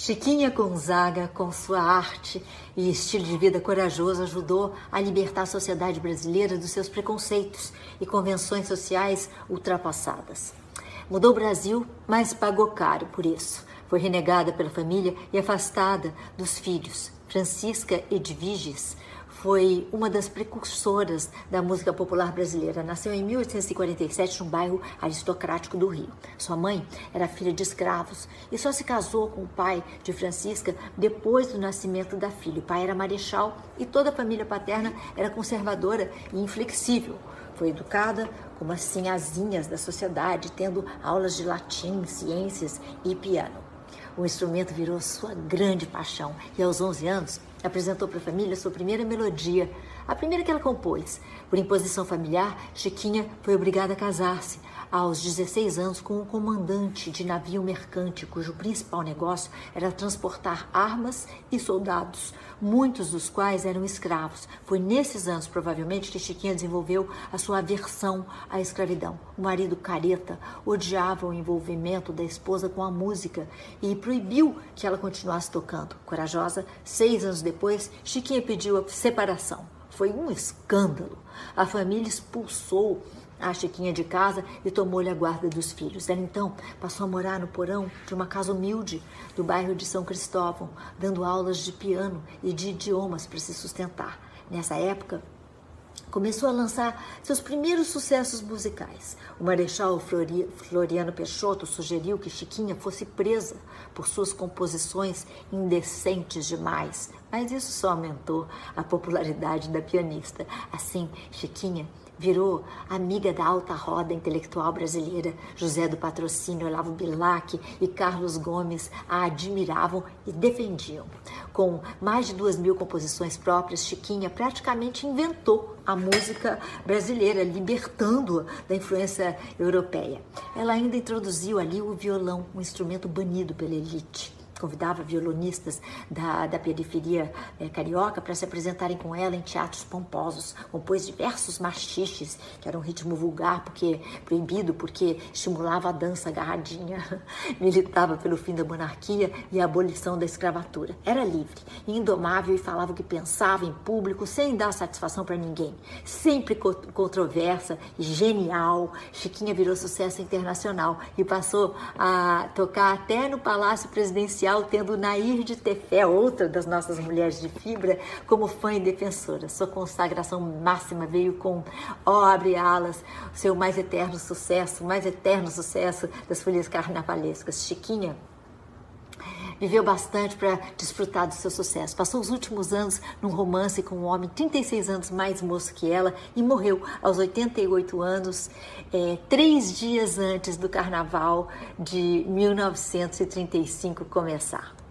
Chiquinha Gonzaga, com sua arte e estilo de vida corajoso, ajudou a libertar a sociedade brasileira dos seus preconceitos e convenções sociais ultrapassadas. Mudou o Brasil, mas pagou caro por isso. Foi renegada pela família e afastada dos filhos. Francisca Edviges foi uma das precursoras da música popular brasileira. Nasceu em 1847 num bairro aristocrático do Rio. Sua mãe era filha de escravos e só se casou com o pai de Francisca depois do nascimento da filha. O pai era marechal e toda a família paterna era conservadora e inflexível. Foi educada como as sinhazinhas da sociedade, tendo aulas de latim, ciências e piano. O instrumento virou sua grande paixão. E aos 11 anos apresentou para a família sua primeira melodia, a primeira que ela compôs. Por imposição familiar, Chiquinha foi obrigada a casar-se aos 16 anos com um comandante de navio mercante cujo principal negócio era transportar armas e soldados, muitos dos quais eram escravos. Foi nesses anos, provavelmente, que Chiquinha desenvolveu a sua aversão à escravidão. O marido careta odiava o envolvimento da esposa com a música e proibiu que ela continuasse tocando. Corajosa, seis anos depois, Chiquinha pediu a separação. Foi um escândalo. A família expulsou a Chiquinha de casa e tomou-lhe a guarda dos filhos. Ela então passou a morar no porão de uma casa humilde do bairro de São Cristóvão, dando aulas de piano e de idiomas para se sustentar. Nessa época, começou a lançar seus primeiros sucessos musicais. O Marechal Floriano Peixoto sugeriu que Chiquinha fosse presa por suas composições indecentes demais, mas isso só aumentou a popularidade da pianista. Assim, Chiquinha virou amiga da alta roda intelectual brasileira. José do Patrocínio, Olavo Bilac e Carlos Gomes a admiravam e defendiam. Com mais de duas mil composições próprias, Chiquinha praticamente inventou a música brasileira, libertando-a da influência europeia. Ela ainda introduziu ali o violão, um instrumento banido pela elite convidava violonistas da, da periferia é, carioca para se apresentarem com ela em teatros pomposos. Compôs diversos machiches, que era um ritmo vulgar, porque proibido, porque estimulava a dança agarradinha. Militava pelo fim da monarquia e a abolição da escravatura. Era livre, indomável e falava o que pensava em público sem dar satisfação para ninguém. Sempre controversa e genial, Chiquinha virou sucesso internacional e passou a tocar até no Palácio Presidencial tendo Nair de Tefé, outra das nossas mulheres de fibra, como fã e defensora. Sua consagração máxima veio com Ó, oh, abre alas, seu mais eterno sucesso, mais eterno sucesso das folhas carnavalescas. Chiquinha viveu bastante para desfrutar do seu sucesso. Passou os últimos anos num romance com um homem 36 anos mais moço que ela e morreu aos 88 anos, é, três dias antes do carnaval de 1935 começar.